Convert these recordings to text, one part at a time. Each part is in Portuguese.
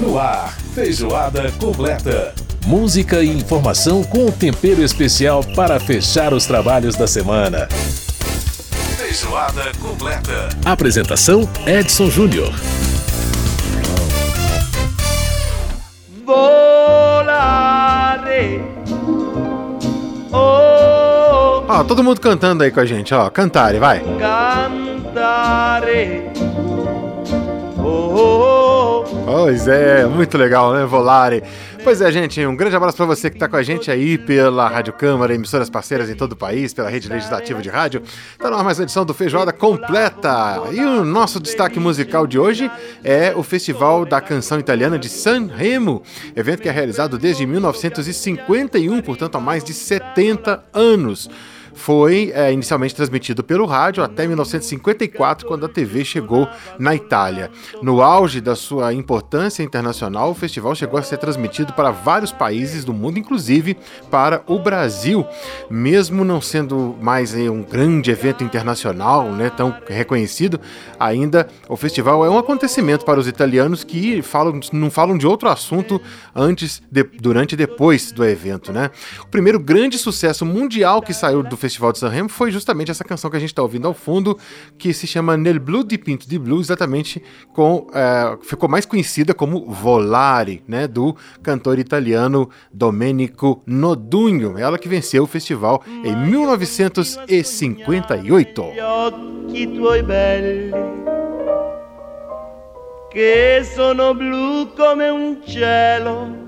No ar, feijoada completa. Música e informação com um tempero especial para fechar os trabalhos da semana. Feijoada completa. Apresentação Edson Júnior. Volare. Oh, Ó, todo mundo cantando aí com a gente, ó. Cantare, vai. cantare. Oh, oh, oh. Pois é, muito legal, né? Volare. Pois é, gente, um grande abraço pra você que tá com a gente aí pela Rádio Câmara, emissoras parceiras em todo o país, pela rede legislativa de rádio. Tá na mais uma edição do Feijoada completa. E o nosso destaque musical de hoje é o Festival da Canção Italiana de San Remo, evento que é realizado desde 1951, portanto há mais de 70 anos. Foi é, inicialmente transmitido pelo rádio até 1954, quando a TV chegou na Itália. No auge da sua importância internacional, o festival chegou a ser transmitido para vários países do mundo, inclusive para o Brasil. Mesmo não sendo mais eh, um grande evento internacional, né, tão reconhecido, ainda o festival é um acontecimento para os italianos que falam, não falam de outro assunto antes, de- durante e depois do evento. Né? O primeiro grande sucesso mundial que saiu do Festival de Sanremo foi justamente essa canção que a gente está ouvindo ao fundo, que se chama Nel Blu di Pinto di Blu, exatamente com. eh, ficou mais conhecida como Volare, né? Do cantor italiano Domenico Nodugno. Ela que venceu o festival em 1958. Gli occhi tuoi belli che sono blu come un cielo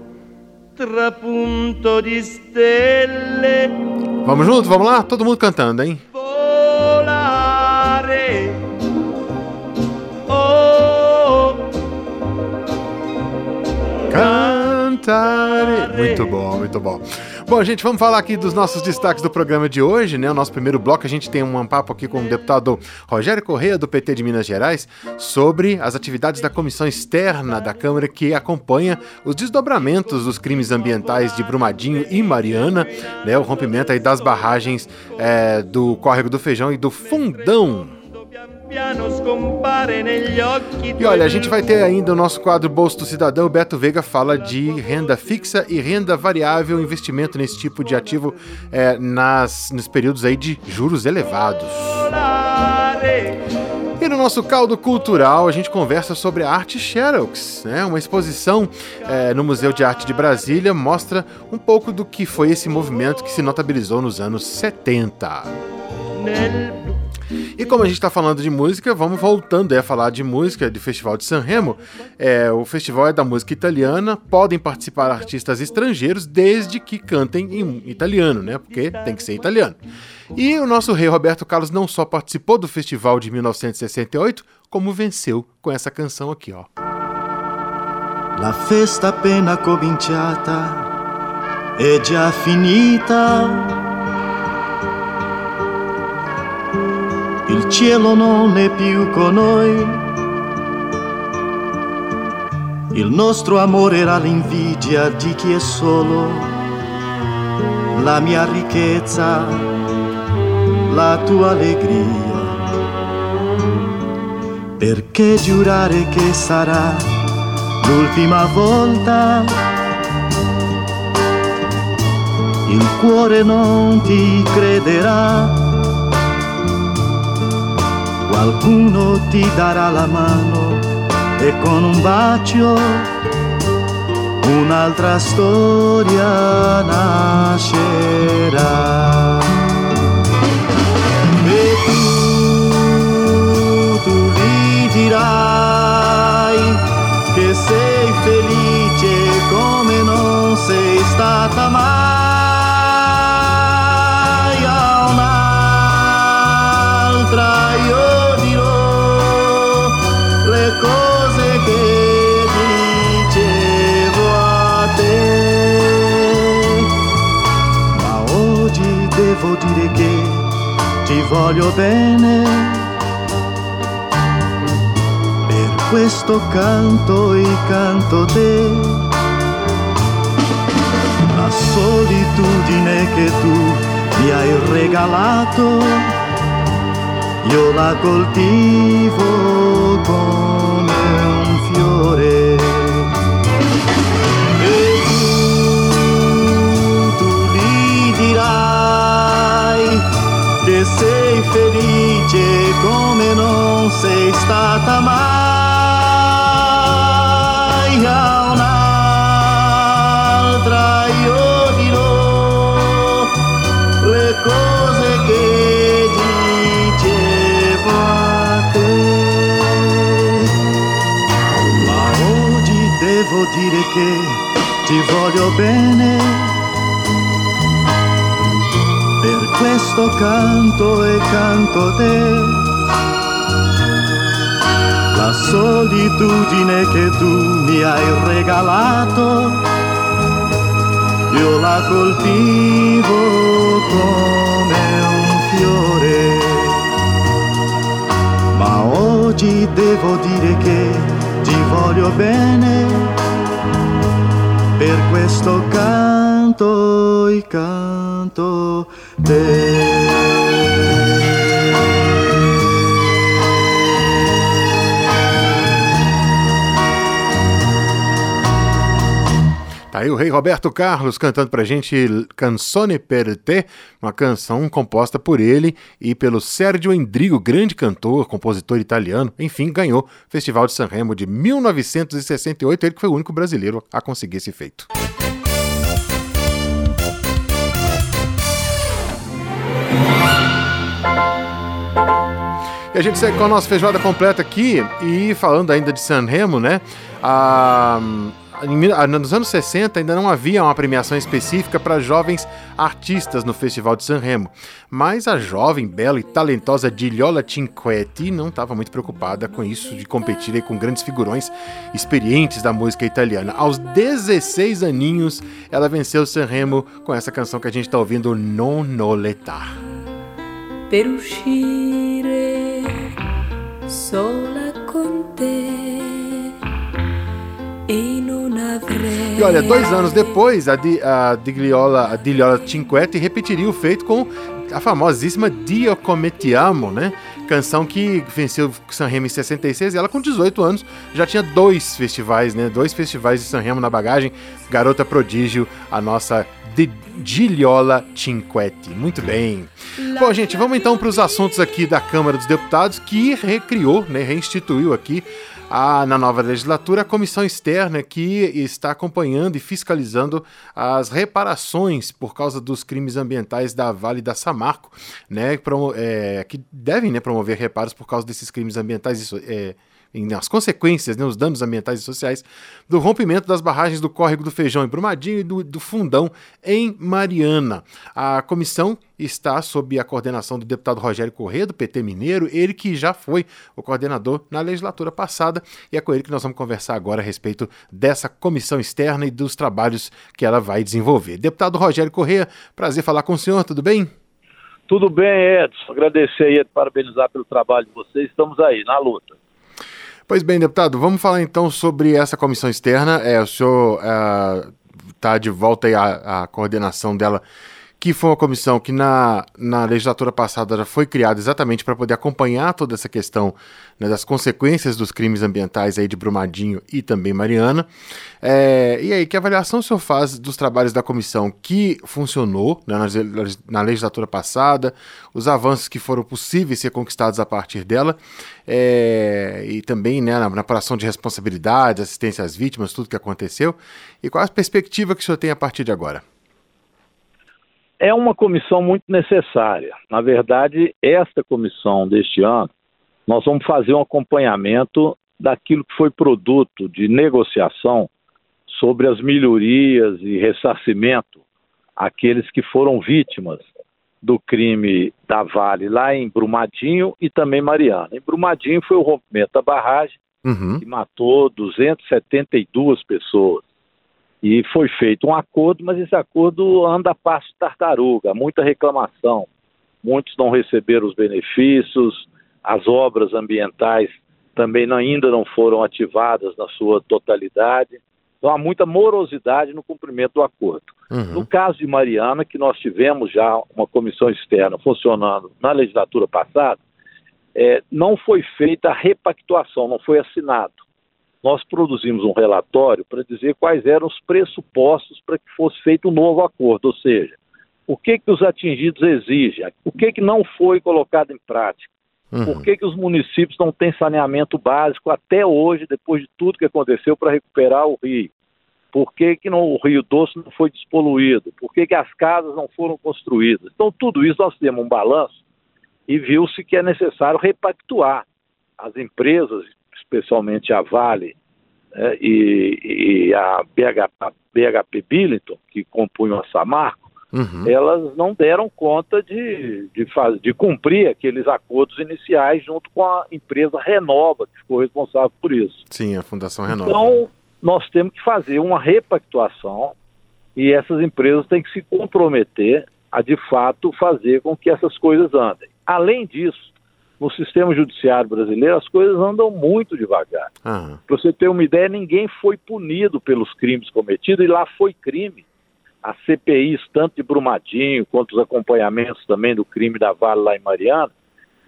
trapunto di stelle Vamos junto? Vamos lá? Todo mundo cantando, hein? volare Muito bom, muito bom. Bom, gente, vamos falar aqui dos nossos destaques do programa de hoje, né? O nosso primeiro bloco, a gente tem um papo aqui com o deputado Rogério Correia, do PT de Minas Gerais, sobre as atividades da comissão externa da Câmara que acompanha os desdobramentos dos crimes ambientais de Brumadinho e Mariana, né? O rompimento aí das barragens é, do Córrego do Feijão e do Fundão. E olha, a gente vai ter ainda o nosso quadro Bolso do Cidadão. O Beto Veiga fala de renda fixa e renda variável, investimento nesse tipo de ativo é, nas, nos períodos aí de juros elevados. E no nosso caldo cultural, a gente conversa sobre a arte Xerox, né? Uma exposição é, no Museu de Arte de Brasília mostra um pouco do que foi esse movimento que se notabilizou nos anos 70. nel E como a gente está falando de música, vamos voltando a falar de música do Festival de Sanremo. É, o festival é da música italiana, podem participar artistas estrangeiros desde que cantem em italiano, né? Porque tem que ser italiano. E o nosso rei Roberto Carlos não só participou do festival de 1968, como venceu com essa canção aqui, ó. La festa appena cominciata è già finita. Il cielo non è più con noi. Il nostro amore era l'invidia di chi è solo. La mia ricchezza, la tua allegria. Perché giurare che sarà l'ultima volta il cuore non ti crederà, qualcuno ti darà la mano e con un bacio un'altra storia nascerà. Bene per questo canto e canto te. La solitudine che tu mi hai regalato, io la coltivo come un fiore sei felice come non sei stata mai. A un'altra io dirò le cose che dicevo a te. Ma oggi devo dire che ti voglio bene questo canto e canto te la solitudine che tu mi hai regalato, io la coltivo come un fiore. Ma oggi devo dire che ti voglio bene, per questo canto e canto. Tá aí o rei Roberto Carlos cantando pra gente Canzone per te, uma canção composta por ele e pelo Sergio Endrigo, grande cantor, compositor italiano. Enfim, ganhou o Festival de Sanremo de 1968, ele que foi o único brasileiro a conseguir esse feito. E a gente segue com a nossa feijoada completa aqui e falando ainda de Sanremo, né? A nos anos 60 ainda não havia uma premiação específica para jovens artistas no Festival de Sanremo, mas a jovem, bela e talentosa Diliola Cinquetti não estava muito preocupada com isso de competir com grandes figurões experientes da música italiana. Aos 16 aninhos, ela venceu o Sanremo com essa canção que a gente está ouvindo, Non Noletar. Per uscire sola con te e olha, dois anos depois, a, Di, a Digliola, a Digliola Cinquetti repetiria o feito com a famosíssima Dio Come Ti Amo, né? Canção que venceu Sanremo em 66 e ela com 18 anos já tinha dois festivais, né? Dois festivais de Sanremo na bagagem. Garota prodígio, a nossa Giliola Cinquetti. Muito bem. Bom, gente, vamos então para os assuntos aqui da Câmara dos Deputados que recriou, né, reinstituiu aqui a, na nova legislatura, a comissão externa que está acompanhando e fiscalizando as reparações por causa dos crimes ambientais da Vale da Samarco, né, é, que devem né, promover reparos por causa desses crimes ambientais é, as consequências, né, os danos ambientais e sociais do rompimento das barragens do córrego do Feijão em Brumadinho e do, do Fundão em Mariana. A comissão está sob a coordenação do deputado Rogério Corrêa, do PT Mineiro, ele que já foi o coordenador na legislatura passada, e é com ele que nós vamos conversar agora a respeito dessa comissão externa e dos trabalhos que ela vai desenvolver. Deputado Rogério Corrêa, prazer falar com o senhor, tudo bem? Tudo bem, Edson. Agradecer aí, parabenizar pelo trabalho de vocês. Estamos aí, na luta. Pois bem, deputado, vamos falar então sobre essa comissão externa. É, o senhor está é, de volta à, à coordenação dela que foi uma comissão que na, na legislatura passada já foi criada exatamente para poder acompanhar toda essa questão né, das consequências dos crimes ambientais aí de Brumadinho e também Mariana. É, e aí, que avaliação o senhor faz dos trabalhos da comissão que funcionou né, na, na, legislatura passada, os avanços que foram possíveis ser conquistados a partir dela, é, e também né, na, na apuração de responsabilidades, assistência às vítimas, tudo que aconteceu, e qual a perspectiva que o senhor tem a partir de agora? É uma comissão muito necessária. Na verdade, esta comissão deste ano, nós vamos fazer um acompanhamento daquilo que foi produto de negociação sobre as melhorias e ressarcimento àqueles que foram vítimas do crime da Vale lá em Brumadinho e também Mariana. Em Brumadinho foi o rompimento da barragem uhum. que matou 272 pessoas. E foi feito um acordo, mas esse acordo anda a passo tartaruga, muita reclamação. Muitos não receberam os benefícios, as obras ambientais também não, ainda não foram ativadas na sua totalidade. Então há muita morosidade no cumprimento do acordo. Uhum. No caso de Mariana, que nós tivemos já uma comissão externa funcionando na legislatura passada, é, não foi feita a repactuação, não foi assinado nós produzimos um relatório para dizer quais eram os pressupostos para que fosse feito um novo acordo, ou seja, o que, que os atingidos exigem, o que, que não foi colocado em prática, Uhum. Por que, que os municípios não têm saneamento básico até hoje, depois de tudo que aconteceu, para recuperar o rio? Por que, que não, o Rio Doce não foi despoluído? Por que, que as casas não foram construídas? Então, tudo isso nós temos um balanço e viu-se que é necessário repactuar as empresas, especialmente a Vale né, e, e, a BH, BHP Billington, que compunham a Samarco, uhum. elas não deram conta de, de, faz, de cumprir aqueles acordos iniciais junto com a empresa Renova, que ficou responsável por isso. Sim, a Fundação Renova. Então, nós temos que fazer uma repactuação e essas empresas têm que se comprometer a, de fato, fazer com que essas coisas andem. Além disso, no sistema judiciário brasileiro, as coisas andam muito devagar. Uhum. Para você ter uma ideia, ninguém foi punido pelos crimes cometidos e lá foi crime. As CPIs, tanto de Brumadinho quanto os acompanhamentos também do crime da Vale lá em Mariana,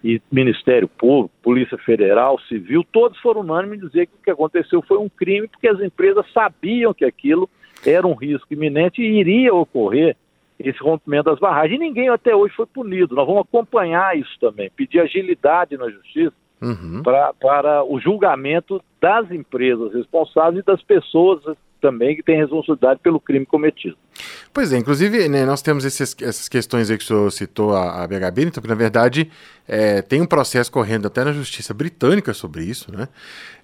e Ministério Público, Polícia Federal, Civil, todos foram unânimes em dizer que o que aconteceu foi um crime porque as empresas sabiam que aquilo era um risco iminente e iria ocorrer esse rompimento das barragens. E ninguém até hoje foi punido. Nós vamos acompanhar isso também, pedir agilidade na justiça uhum. pra, para o julgamento das empresas responsáveis e das pessoas também que têm responsabilidade pelo crime cometido. Pois é, inclusive né, nós temos esses, essas questões aí que o senhor citou a, a BH Benetton, que na verdade é, tem um processo correndo até na justiça britânica sobre isso, né?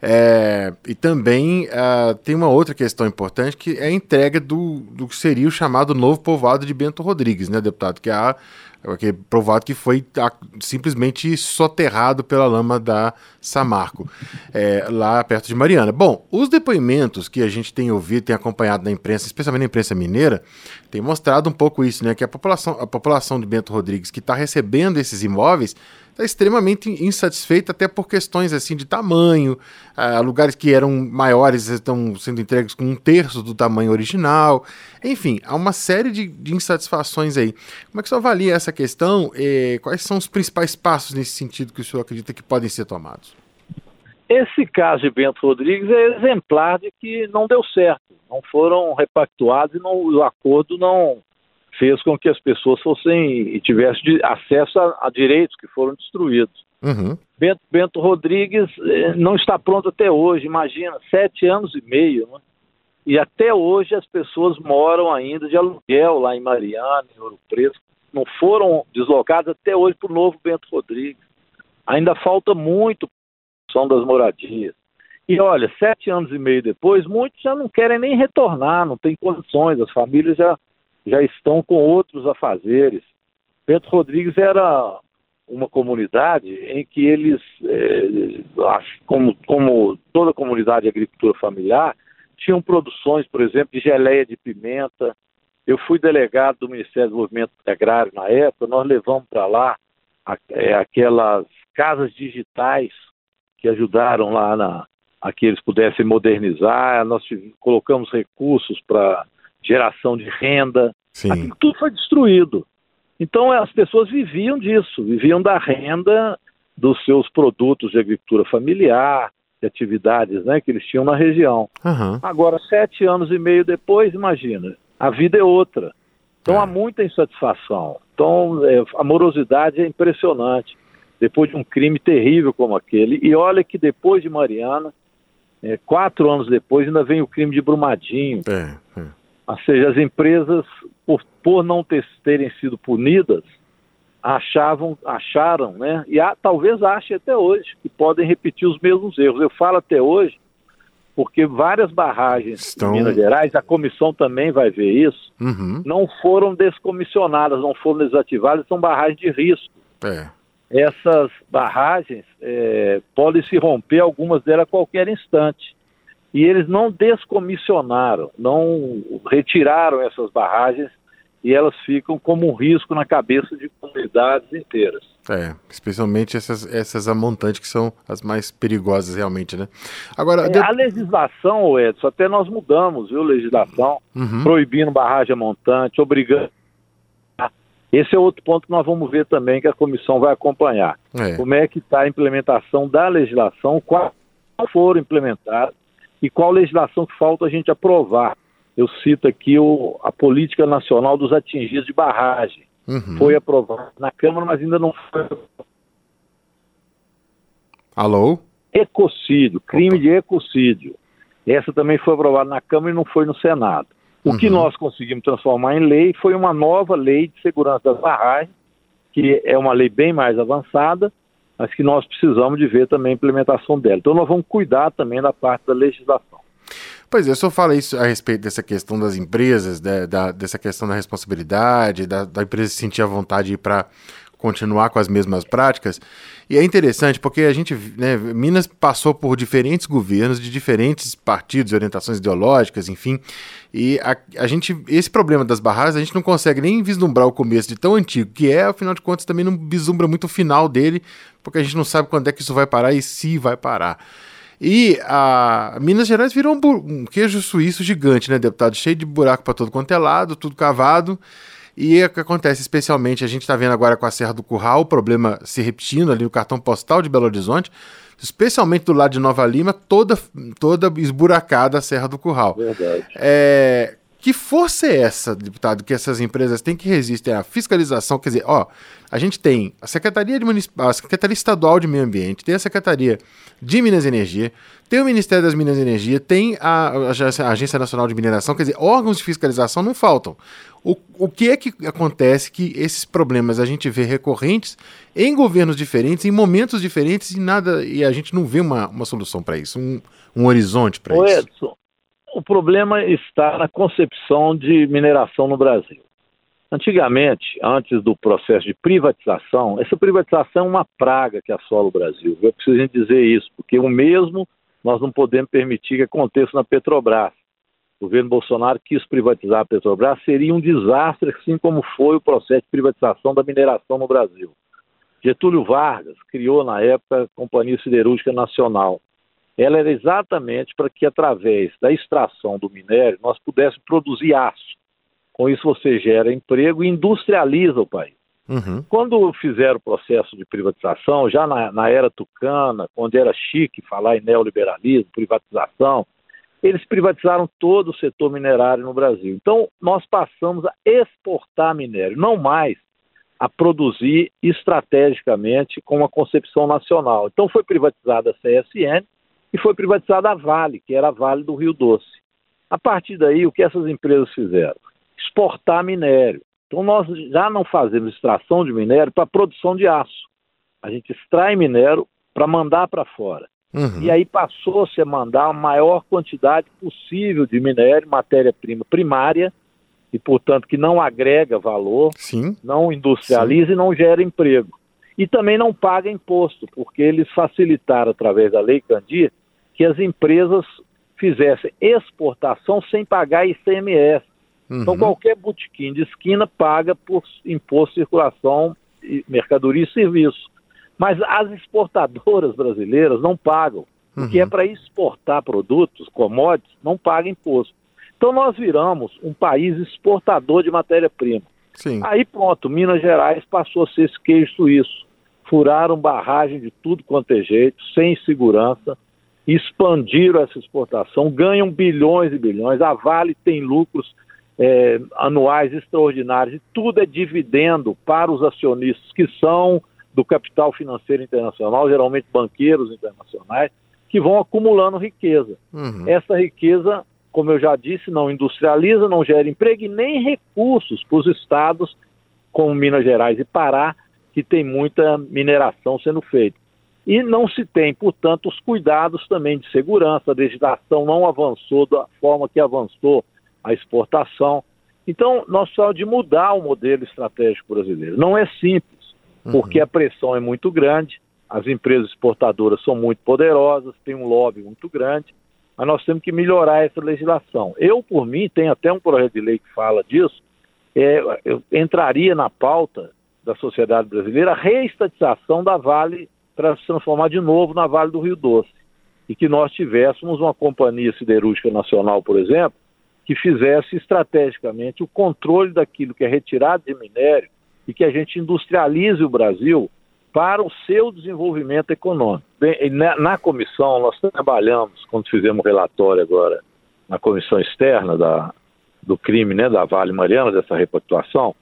É, e também uh, tem uma outra questão importante que é a entrega do, do que seria o chamado novo povoado de Bento Rodrigues, né, deputado? Que é a que é provado que foi simplesmente soterrado pela lama da Samarco, é, lá perto de Mariana. Bom, os depoimentos que a gente tem ouvido, tem acompanhado na imprensa, especialmente na imprensa mineira, tem mostrado um pouco isso, né? Que a população, a população de Bento Rodrigues que está recebendo esses imóveis está extremamente insatisfeita até por questões assim de tamanho, uh, lugares que eram maiores estão sendo entregues com um terço do tamanho original, enfim, há uma série de, de insatisfações aí. Como é que você avalia essa questão? E quais são os principais passos nesse sentido que o senhor acredita que podem ser tomados? Esse caso de Bento Rodrigues é exemplar de que não deu certo, não foram repactuados e não, o acordo não fez com que as pessoas fossem e tivessem acesso a, a direitos que foram destruídos. Uhum. Bento, Bento, Rodrigues eh, não está pronto até hoje, imagina, sete anos e meio, né? e até hoje as pessoas moram ainda de aluguel lá em Mariana, em Ouro Preto, não foram deslocadas até hoje para o novo Bento Rodrigues. Ainda falta muito são das moradias. E olha, sete anos e meio depois, muitos já não querem nem retornar, não tem condições, as famílias já já estão com outros afazeres. Bento Rodrigues era uma comunidade em que eles, é, como, como toda comunidade de agricultura familiar, tinham produções, por exemplo, de geleia de pimenta. Eu fui delegado do Ministério do Desenvolvimento Agrário na época, nós levamos para lá é, aquelas casas digitais que ajudaram lá na, a que eles pudessem modernizar, nós colocamos recursos para geração de renda, Aquilo tudo foi destruído. Então as pessoas viviam disso, viviam da renda dos seus produtos de agricultura familiar, de atividades né, que eles tinham na região. Uhum. Agora, sete anos e meio depois, imagina, a vida é outra. Então é. há muita insatisfação. Então é, a morosidade é impressionante. Depois de um crime terrível como aquele. E olha que depois de Mariana, é, quatro anos depois, ainda vem o crime de Brumadinho. É, é. Ou seja, as empresas, por, por não ter, terem sido punidas, achavam, acharam, né? E há, talvez achem até hoje que podem repetir os mesmos erros. Eu falo até hoje porque várias barragens Estão... em Minas Gerais, a comissão também vai ver isso, uhum. não foram descomissionadas, não foram desativadas, são barragens de risco. É. Essas barragens é, podem se romper, algumas delas a qualquer instante e eles não descomissionaram, não retiraram essas barragens e elas ficam como um risco na cabeça de comunidades inteiras. É, especialmente essas, essas amontantes que são as mais perigosas realmente, né? Agora, é, de... a legislação, Edson, até nós mudamos, viu, legislação, uhum. proibindo barragem montante, obrigando esse é outro ponto que nós vamos ver também que a comissão vai acompanhar. É. Como é que está a implementação da legislação, quais foram implementadas e qual legislação que falta a gente aprovar. Eu cito aqui o, a Política Nacional dos Atingidos de Barragem. Uhum. Foi aprovada na Câmara, mas ainda não foi. Alô? Ecocídio, crime de ecocídio. Essa também foi aprovada na Câmara e não foi no Senado. O uhum. que nós conseguimos transformar em lei foi uma nova lei de segurança das barragens, que é uma lei bem mais avançada, mas que nós precisamos de ver também a implementação dela. Então nós vamos cuidar também da parte da legislação. Pois é, eu só falo isso a respeito dessa questão das empresas, né, da, dessa questão da responsabilidade, da, da empresa sentir a vontade para continuar com as mesmas práticas. E é interessante porque a gente, né, Minas passou por diferentes governos de diferentes partidos, orientações ideológicas, enfim. E a, a gente, esse problema das barragens, a gente não consegue nem vislumbrar o começo de tão antigo que é, afinal de contas, também não vislumbra muito o final dele, porque a gente não sabe quando é que isso vai parar e se vai parar. E a Minas Gerais virou um, um queijo suíço gigante, né, deputado? Cheio de buraco para todo quanto é lado, tudo cavado. E o que acontece, especialmente, a gente está vendo agora com a Serra do Curral, o problema se repetindo ali no cartão postal de Belo Horizonte, especialmente do lado de Nova Lima, toda, toda esburacada a Serra do Curral. Verdade. É, que força é essa, deputado, que essas empresas têm que resistir à fiscalização? Quer dizer, ó, a gente tem a Secretaria, de a Secretaria Estadual de Meio Ambiente, tem a Secretaria de Minas e Energia, tem o Ministério das Minas e Energia, tem a, a Agência Nacional de Mineração, quer dizer, órgãos de fiscalização não faltam. O, o que é que acontece que esses problemas a gente vê recorrentes em governos diferentes, em momentos diferentes, e nada e a gente não vê uma, uma solução para isso, um, um horizonte para isso? Edson, o problema está na concepção de mineração no Brasil. Antigamente, antes do processo de privatização, essa privatização é uma praga que assola o Brasil. Eu preciso dizer isso, porque o mesmo nós não podemos permitir que aconteça na Petrobras. O governo Bolsonaro quis privatizar a Petrobras, seria um desastre, assim como foi o processo de privatização da mineração no Brasil. Getúlio Vargas criou, na época, a Companhia Siderúrgica Nacional ela era exatamente para que, através da extração do minério, nós pudéssemos produzir aço. Com isso, você gera emprego e industrializa o país. Uhum. Quando fizeram o processo de privatização, já na, na, era tucana, onde era chique falar em neoliberalismo, privatização, eles privatizaram todo o setor minerário no Brasil. Então, nós passamos a exportar minério, não mais a produzir estrategicamente com uma concepção nacional. Então, foi privatizada a CSN, e foi privatizada a Vale, que era a Vale do Rio Doce. A partir daí, o que essas empresas fizeram? Exportar minério. Então, nós já não fazemos extração de minério para produção de aço. A gente extrai minério para mandar para fora. Uhum. E aí passou-se a mandar a maior quantidade possível de minério, matéria-prima primária, e, portanto, que não agrega valor, Sim. não industrializa Sim. e não gera emprego e também não paga imposto, porque eles facilitaram, através da Lei Candir, que as empresas fizessem exportação sem pagar ICMS. Então, uhum. Então, qualquer botequim de esquina paga por imposto de circulação, mercadoria e serviço. Mas as exportadoras brasileiras não pagam, porque é uhum. é para exportar produtos, commodities, não paga imposto. Então, nós viramos um país exportador de matéria-prima. Aí pronto, Minas Gerais passou a ser esse queijo suíço furaram barragem de tudo quanto é jeito, sem segurança, expandiram essa exportação, ganham bilhões e bilhões. A Vale tem lucros é, anuais extraordinários e tudo é dividendo para os acionistas que são do capital financeiro internacional, geralmente banqueiros internacionais, que vão acumulando riqueza. Uhum. Essa riqueza, como eu já disse, não industrializa, não gera emprego e nem recursos para os estados como Minas Gerais e Pará, que tem muita mineração sendo feita. E não se tem, portanto, os cuidados também de segurança, a legislação não avançou da forma que avançou a exportação. Então, nós precisamos de mudar o modelo estratégico brasileiro. Não é simples, uhum. porque a pressão é muito grande, as empresas exportadoras são muito poderosas, tem um lobby muito grande, mas nós temos que melhorar essa legislação. Eu, por mim, tenho até um projeto de lei que fala disso, é, eu entraria na pauta da sociedade brasileira a reestatização da Vale para se transformar de novo na Vale do Rio Doce. E que nós tivéssemos uma companhia siderúrgica nacional, por exemplo, que fizesse estrategicamente o controle daquilo que é retirado de minério e que a gente industrialize o Brasil para o seu desenvolvimento econômico. Bem, na, na, comissão, nós trabalhamos, quando fizemos o relatório agora, na comissão externa da, do crime né, da Vale Mariana, dessa repactuação,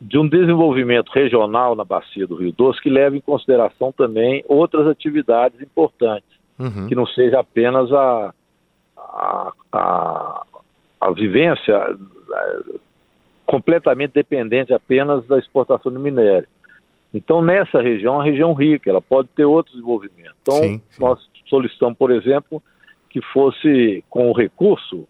de um desenvolvimento regional na bacia do Rio Doce que leve em consideração também outras atividades importantes, uhum. que não seja apenas a, a, a, a vivência é, completamente dependente apenas da exportação de minério. Então, nessa região, é uma região rica, ela pode ter outros desenvolvimentos. Então, sim, sim. nós solicitamos, por exemplo, que fosse com o recurso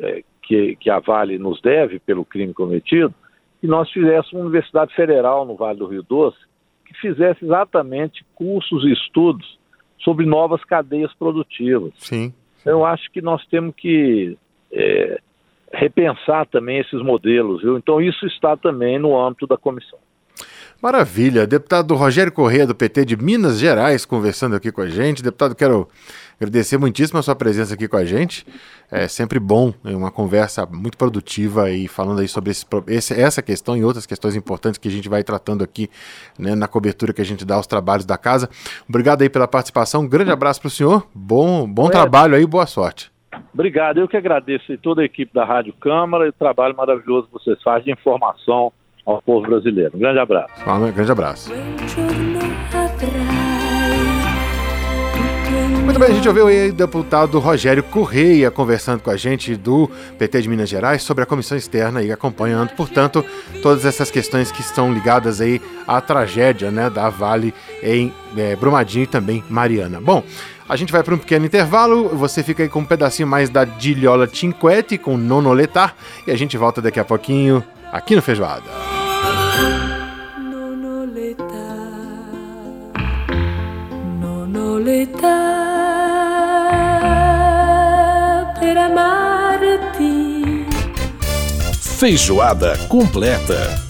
é, que, que a Vale nos deve pelo crime cometido, que nós fizéssemos uma Universidade Federal no Vale do Rio Doce, que fizesse exatamente cursos e estudos sobre novas cadeias produtivas. Sim. Eu acho que nós temos que é, repensar também esses modelos, viu? Então isso está também no âmbito da comissão. Maravilha. Deputado Rogério Corrêa, do PT de Minas Gerais, conversando aqui com a gente. Deputado, quero agradecer muitíssimo a sua presença aqui com a gente. É sempre bom, é uma conversa muito produtiva e falando aí sobre esse, esse, essa questão e outras questões importantes que a gente vai tratando aqui né, na cobertura que a gente dá aos trabalhos da casa. Obrigado aí pela participação. Um grande abraço para o senhor. Bom, bom trabalho aí, boa sorte. Obrigado. Eu que agradeço e toda a equipe da Rádio Câmara e o trabalho maravilhoso que vocês fazem de informação ao povo brasileiro. Um grande abraço. Um grande abraço. Muito bem, a gente ouviu aí o deputado Rogério Correia conversando com a gente do PT de Minas Gerais sobre a comissão externa e acompanhando, portanto, todas essas questões que estão ligadas aí à tragédia né, da Vale em é, Brumadinho e também Mariana. Bom, a gente vai para um pequeno intervalo, você fica aí com um pedacinho mais da Dilhola Cinquete com Nonoletar e a gente volta daqui a pouquinho aqui no Feijoada. Feijoada completa.